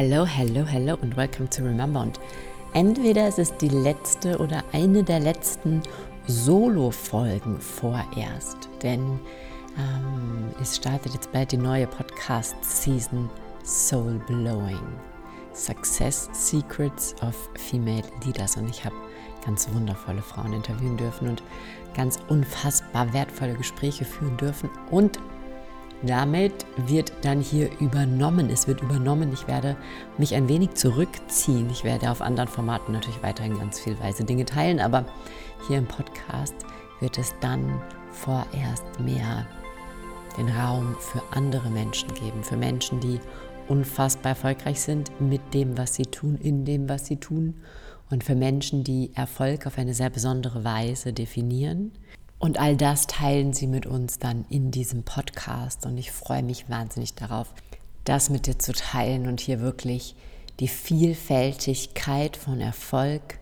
Hello, hello, hello und welcome to Remember. Und entweder ist es die letzte oder eine der letzten Solo-Folgen vorerst, denn ähm, es startet jetzt bald die neue Podcast-Season Soul Blowing. Success Secrets of Female Leaders. Und ich habe ganz wundervolle Frauen interviewen dürfen und ganz unfassbar wertvolle Gespräche führen dürfen. Und damit wird dann hier übernommen. Es wird übernommen. Ich werde mich ein wenig zurückziehen. Ich werde auf anderen Formaten natürlich weiterhin ganz viel weise Dinge teilen, aber hier im Podcast wird es dann vorerst mehr den Raum für andere Menschen geben, für Menschen, die unfassbar erfolgreich sind mit dem, was sie tun, in dem, was sie tun und für Menschen, die Erfolg auf eine sehr besondere Weise definieren. Und all das teilen sie mit uns dann in diesem Podcast und ich freue mich wahnsinnig darauf, das mit dir zu teilen und hier wirklich die Vielfältigkeit von Erfolg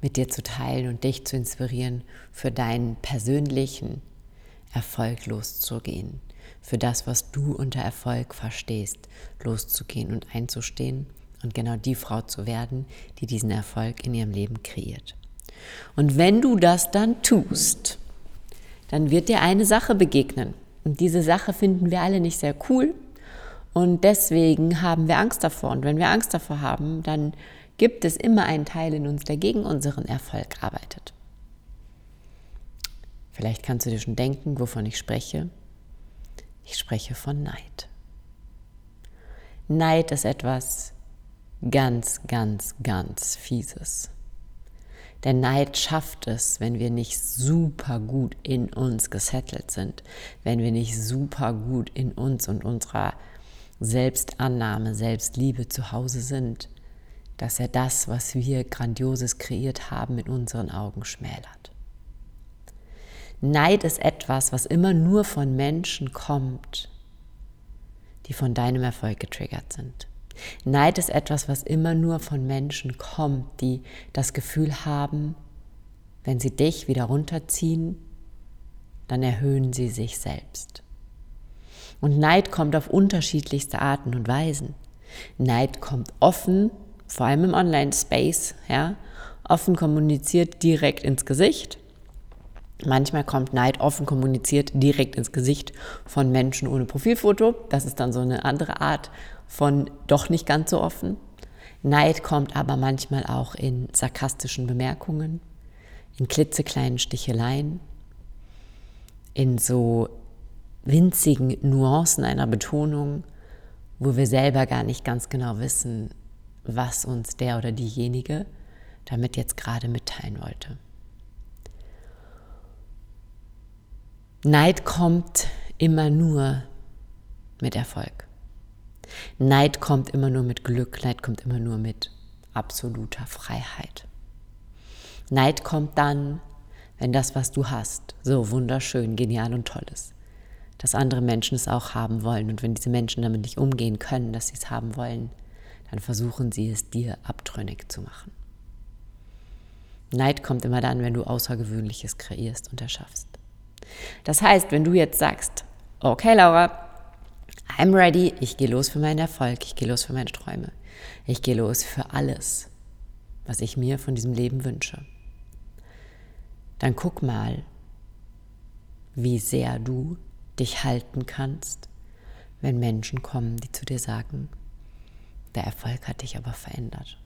mit dir zu teilen und dich zu inspirieren, für deinen persönlichen Erfolg loszugehen, für das, was du unter Erfolg verstehst, loszugehen und einzustehen und genau die Frau zu werden, die diesen Erfolg in ihrem Leben kreiert. Und wenn du das dann tust, dann wird dir eine Sache begegnen. Und diese Sache finden wir alle nicht sehr cool. Und deswegen haben wir Angst davor. Und wenn wir Angst davor haben, dann gibt es immer einen Teil in uns, der gegen unseren Erfolg arbeitet. Vielleicht kannst du dir schon denken, wovon ich spreche. Ich spreche von Neid. Neid ist etwas ganz, ganz, ganz Fieses. Der Neid schafft es, wenn wir nicht super gut in uns gesettelt sind, wenn wir nicht super gut in uns und unserer Selbstannahme, Selbstliebe zu Hause sind, dass er das, was wir Grandioses kreiert haben, in unseren Augen schmälert. Neid ist etwas, was immer nur von Menschen kommt, die von deinem Erfolg getriggert sind. Neid ist etwas, was immer nur von Menschen kommt, die das Gefühl haben, wenn sie dich wieder runterziehen, dann erhöhen sie sich selbst. Und Neid kommt auf unterschiedlichste Arten und Weisen. Neid kommt offen, vor allem im Online-Space, ja, offen kommuniziert direkt ins Gesicht. Manchmal kommt Neid offen kommuniziert direkt ins Gesicht von Menschen ohne Profilfoto. Das ist dann so eine andere Art von doch nicht ganz so offen. Neid kommt aber manchmal auch in sarkastischen Bemerkungen, in klitzekleinen Sticheleien, in so winzigen Nuancen einer Betonung, wo wir selber gar nicht ganz genau wissen, was uns der oder diejenige damit jetzt gerade mitteilen wollte. Neid kommt immer nur mit Erfolg. Neid kommt immer nur mit Glück, Neid kommt immer nur mit absoluter Freiheit. Neid kommt dann, wenn das, was du hast, so wunderschön, genial und toll ist, dass andere Menschen es auch haben wollen. Und wenn diese Menschen damit nicht umgehen können, dass sie es haben wollen, dann versuchen sie es dir abtrünnig zu machen. Neid kommt immer dann, wenn du Außergewöhnliches kreierst und erschaffst. Das heißt, wenn du jetzt sagst, okay Laura, I'm ready, ich gehe los für meinen Erfolg, ich gehe los für meine Träume, ich gehe los für alles, was ich mir von diesem Leben wünsche. Dann guck mal, wie sehr du dich halten kannst, wenn Menschen kommen, die zu dir sagen, der Erfolg hat dich aber verändert.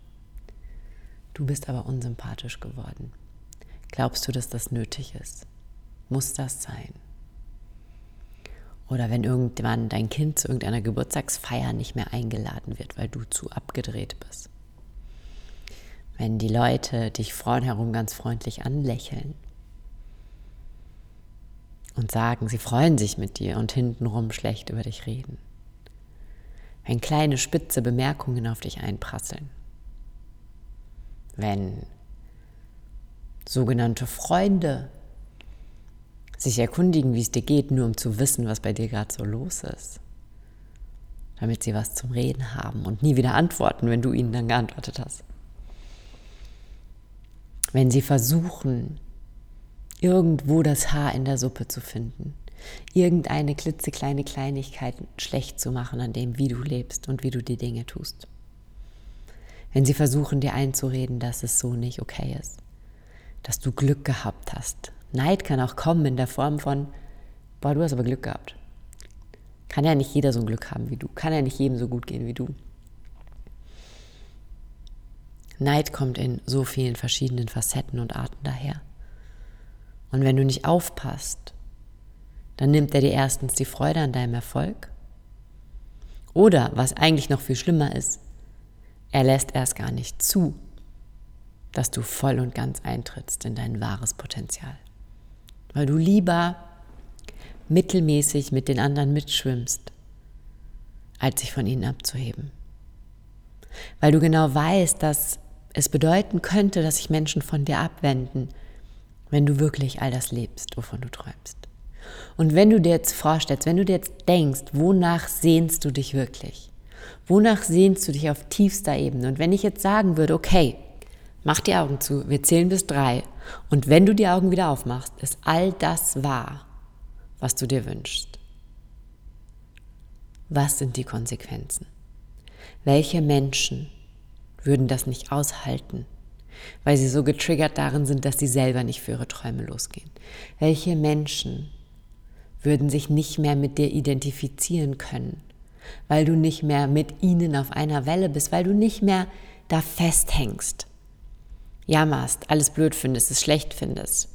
Du bist aber unsympathisch geworden. Glaubst du, dass das nötig ist? Muss das sein? Oder wenn irgendwann dein Kind zu irgendeiner Geburtstagsfeier nicht mehr eingeladen wird, weil du zu abgedreht bist. Wenn die Leute dich vorn herum ganz freundlich anlächeln und sagen, sie freuen sich mit dir und hintenrum schlecht über dich reden. Wenn kleine spitze Bemerkungen auf dich einprasseln. Wenn sogenannte Freunde sich erkundigen, wie es dir geht, nur um zu wissen, was bei dir gerade so los ist. Damit sie was zum Reden haben und nie wieder antworten, wenn du ihnen dann geantwortet hast. Wenn sie versuchen, irgendwo das Haar in der Suppe zu finden, irgendeine klitzekleine Kleinigkeit schlecht zu machen an dem, wie du lebst und wie du die Dinge tust. wenn sie versuchen dir einzureden, dass es so nicht okay ist, dass du Glück gehabt hast. Neid kann auch kommen in der Form von, boah, du hast aber Glück gehabt. Kann ja nicht jeder so ein Glück haben wie du, kann ja nicht jedem so gut gehen wie du. Neid kommt in so vielen verschiedenen Facetten und Arten daher. Und wenn du nicht aufpasst, dann nimmt er dir erstens die Freude an deinem Erfolg. Oder, was eigentlich noch viel schlimmer ist, er lässt erst gar nicht zu, dass du voll und ganz eintrittst in dein wahres Potenzial. Weil du lieber mittelmäßig mit den anderen mitschwimmst, als sich von ihnen abzuheben. Weil du genau weißt, dass es bedeuten könnte, dass sich Menschen von dir abwenden, wenn du wirklich all das lebst, wovon du träumst. Und wenn du dir jetzt vorstellst, wenn du dir jetzt denkst, wonach sehnst du dich wirklich? Wonach sehnst du dich auf tiefster Ebene? Und wenn ich jetzt sagen würde, okay, mach die Augen zu, wir zählen bis drei. Und wenn du die Augen wieder aufmachst, ist all das wahr, was du dir wünschst. Was sind die Konsequenzen? Welche Menschen würden das nicht aushalten, weil sie so getriggert darin sind, dass sie selber nicht für ihre Träume losgehen? Welche Menschen würden sich nicht mehr mit dir identifizieren können, weil du nicht mehr mit ihnen auf einer Welle bist, weil du nicht mehr da festhängst, jammerst, alles blöd findest, es schlecht findest,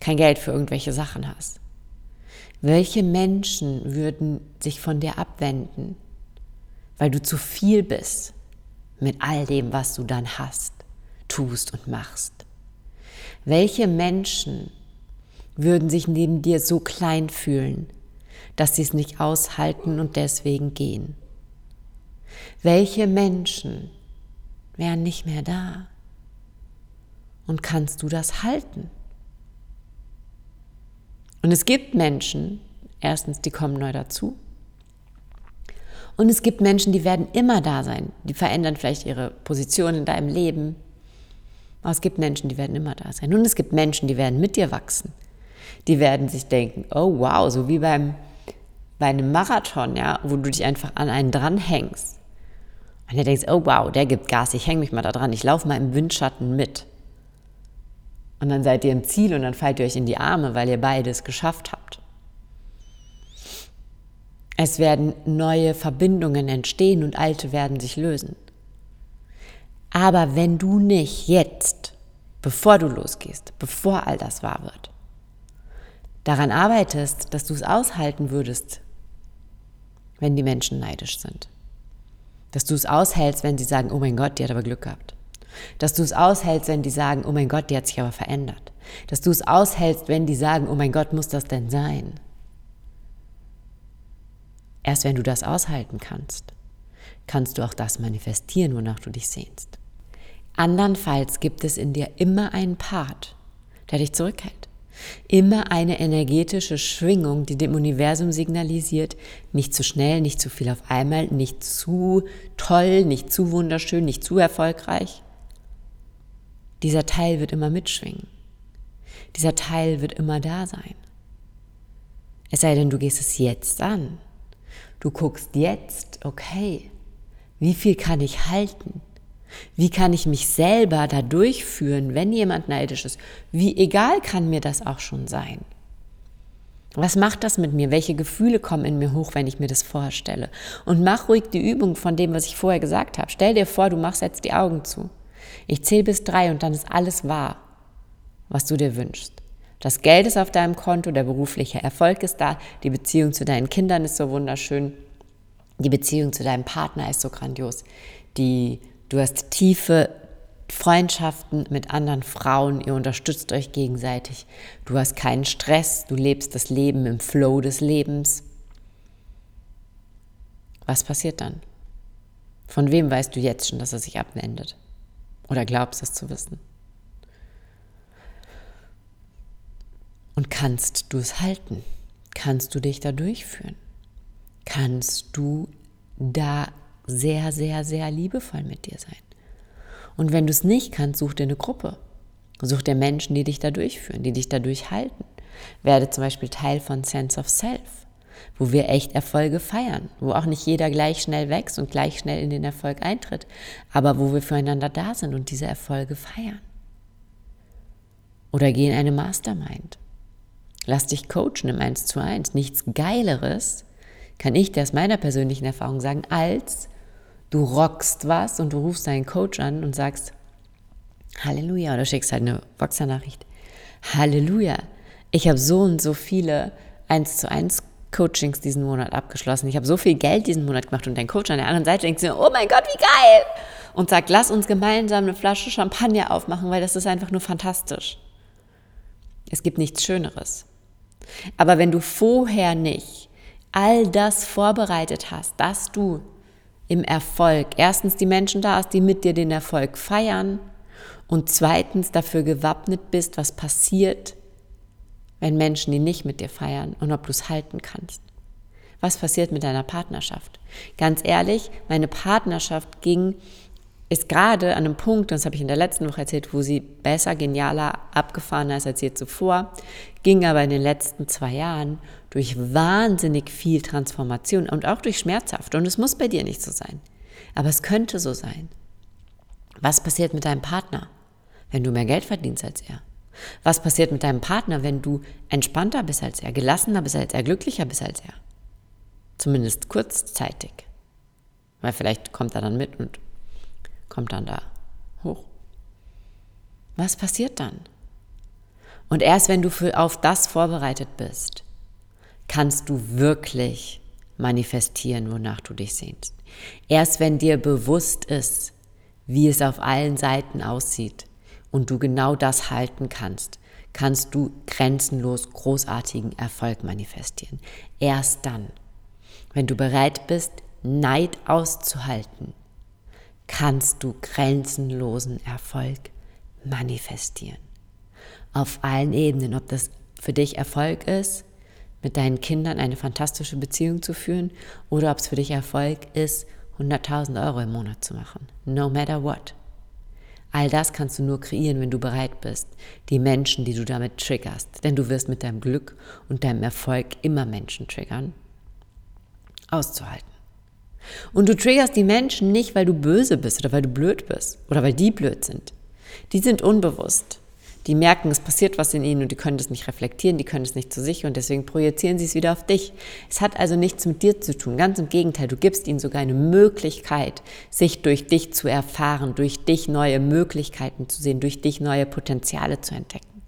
kein Geld für irgendwelche Sachen hast. Welche Menschen würden sich von dir abwenden, weil du zu viel bist, mit all dem, was du dann hast, tust und machst? Welche Menschen würden sich neben dir so klein fühlen, dass sie es nicht aushalten und deswegen gehen? Welche Menschen wären nicht mehr da? Und kannst du das halten? Und es gibt Menschen, erstens, die kommen neu dazu. Und es gibt Menschen, die werden immer da sein. Die verändern vielleicht ihre Position in deinem Leben. Aber es gibt Menschen, die werden immer da sein. Und es gibt Menschen, die werden mit dir wachsen. Die werden sich denken, oh wow, so wie beim, bei einem Marathon, ja, wo du dich einfach an einen dranhängst. Und du denkst, oh wow, der gibt Gas, ich hänge mich mal da dran, ich laufe mal im Windschatten mit. Und dann seid ihr im Ziel und dann fallt ihr euch in die Arme, weil ihr beides geschafft habt. Es werden neue Verbindungen entstehen und alte werden sich lösen. Aber wenn du nicht jetzt, bevor du losgehst, bevor all das wahr wird, daran arbeitest, dass du es aushalten würdest, wenn die Menschen neidisch sind. Dass du es aushältst, wenn sie sagen, oh mein Gott, die hat aber Glück gehabt. Dass du es aushältst, wenn die sagen, oh mein Gott, die hat sich aber verändert. Dass du es aushältst, wenn die sagen, oh mein Gott, muss das denn sein? Erst wenn du das aushalten kannst, kannst du auch das manifestieren, wonach du dich sehnst. Andernfalls gibt es in dir immer einen Part, der dich zurückhält. Immer eine energetische Schwingung, die dem Universum signalisiert, nicht zu schnell, nicht zu viel auf einmal, nicht zu toll, nicht zu wunderschön, nicht zu erfolgreich. Dieser Teil wird immer mitschwingen. Dieser Teil wird immer da sein. Es sei denn, du gehst es jetzt an. Du guckst jetzt, okay, wie viel kann ich halten? Wie kann ich mich selber da durchführen, wenn jemand neidisch ist? Wie egal kann mir das auch schon sein? Was macht das mit mir? Welche Gefühle kommen in mir hoch, wenn ich mir das vorstelle? Und mach ruhig die Übung von dem, was ich vorher gesagt habe. Stell dir vor, du machst jetzt die Augen zu. Ich zähle bis drei und dann ist alles wahr, was du dir wünschst. Das Geld ist auf deinem Konto, der berufliche Erfolg ist da, die Beziehung zu deinen Kindern ist so wunderschön, die Beziehung zu deinem Partner ist so grandios, die, du hast tiefe Freundschaften mit anderen Frauen, ihr unterstützt euch gegenseitig, du hast keinen Stress, du lebst das Leben im Flow des Lebens. Was passiert dann? Von wem weißt du jetzt schon, dass er sich abwendet? Oder glaubst es zu wissen? Und kannst du es halten? Kannst du dich da durchführen? Kannst du da sehr, sehr, sehr liebevoll mit dir sein? Und wenn du es nicht kannst, such dir eine Gruppe. Such dir Menschen, die dich da durchführen, die dich da durchhalten. Werde zum Beispiel Teil von Sense of Self. Wo wir echt Erfolge feiern, wo auch nicht jeder gleich schnell wächst und gleich schnell in den Erfolg eintritt, aber wo wir füreinander da sind und diese Erfolge feiern. Oder geh in eine Mastermind. Lass dich coachen im 1 zu 1. Nichts Geileres, kann ich dir aus meiner persönlichen Erfahrung sagen, als du rockst was und du rufst deinen Coach an und sagst, Halleluja, oder schickst halt eine Boxer-Nachricht. Halleluja, ich habe so und so viele 1 zu 1 Coachings diesen Monat abgeschlossen. Ich habe so viel Geld diesen Monat gemacht und dein Coach an der anderen Seite denkt sich, oh mein Gott, wie geil! Und sagt, lass uns gemeinsam eine Flasche Champagner aufmachen, weil das ist einfach nur fantastisch. Es gibt nichts Schöneres. Aber wenn du vorher nicht all das vorbereitet hast, dass du im Erfolg erstens die Menschen da hast, die mit dir den Erfolg feiern und zweitens dafür gewappnet bist, was passiert, wenn Menschen die nicht mit dir feiern und ob du es halten kannst. Was passiert mit deiner Partnerschaft? Ganz ehrlich, meine Partnerschaft ging, ist gerade an einem Punkt, das habe ich in der letzten Woche erzählt, wo sie besser, genialer, abgefahrener ist als je zuvor, ging aber in den letzten zwei Jahren durch wahnsinnig viel Transformation und auch durch schmerzhaft. Und es muss bei dir nicht so sein. Aber es könnte so sein. Was passiert mit deinem Partner, wenn du mehr Geld verdienst als er? Was passiert mit deinem Partner, wenn du entspannter bist als er, gelassener bist als er, glücklicher bist als er? Zumindest kurzzeitig. Weil vielleicht kommt er dann mit und kommt dann da hoch. Was passiert dann? Und erst wenn du für, auf das vorbereitet bist, kannst du wirklich manifestieren, wonach du dich sehnst. Erst wenn dir bewusst ist, wie es auf allen Seiten aussieht und du genau das halten kannst, kannst du grenzenlos großartigen Erfolg manifestieren. Erst dann, wenn du bereit bist, Neid auszuhalten, kannst du grenzenlosen Erfolg manifestieren. Auf allen Ebenen, ob das für dich Erfolg ist, mit deinen Kindern eine fantastische Beziehung zu führen oder ob es für dich Erfolg ist, 100.000 Euro im Monat zu machen. No matter what. All das kannst du nur kreieren, wenn du bereit bist, die Menschen, die du damit triggerst. Denn du wirst mit deinem Glück und deinem Erfolg immer Menschen triggern, auszuhalten. Und du triggerst die Menschen nicht, weil du böse bist oder weil du blöd bist oder weil die blöd sind. Die sind unbewusst. Die merken, es passiert was in ihnen und die können das nicht reflektieren, die können es nicht zu sich und deswegen projizieren sie es wieder auf dich. Es hat also nichts mit dir zu tun. Ganz im Gegenteil, du gibst ihnen sogar eine Möglichkeit, sich durch dich zu erfahren, durch dich neue Möglichkeiten zu sehen, durch dich neue Potenziale zu entdecken.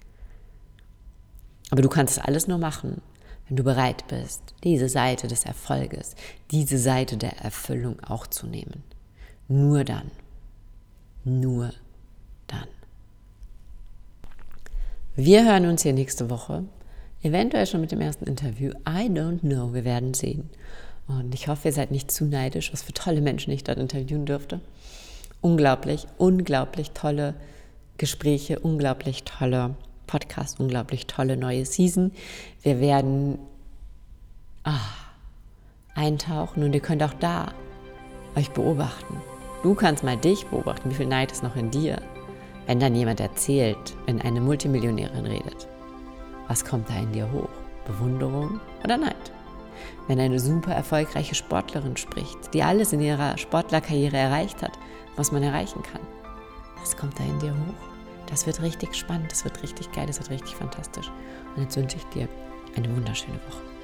Aber du kannst es alles nur machen, wenn du bereit bist, diese Seite des Erfolges, diese Seite der Erfüllung auch zu nehmen. Nur dann. Nur dann. Wir hören uns hier nächste Woche. Eventuell schon mit dem ersten Interview. I don't know. Wir werden sehen. Und ich hoffe, ihr seid nicht zu neidisch, was für tolle Menschen ich dort interviewen dürfte. Unglaublich, unglaublich tolle Gespräche, unglaublich tolle Podcast, unglaublich tolle neue Season. Wir werden ah, eintauchen und ihr könnt auch da euch beobachten. Du kannst mal dich beobachten, wie viel Neid ist noch in dir. Wenn dann jemand erzählt, wenn eine Multimillionärin redet, was kommt da in dir hoch? Bewunderung oder Neid? Wenn eine super erfolgreiche Sportlerin spricht, die alles in ihrer Sportlerkarriere erreicht hat, was man erreichen kann, was kommt da in dir hoch? Das wird richtig spannend, das wird richtig geil, das wird richtig fantastisch. Und jetzt wünsche ich dir eine wunderschöne Woche.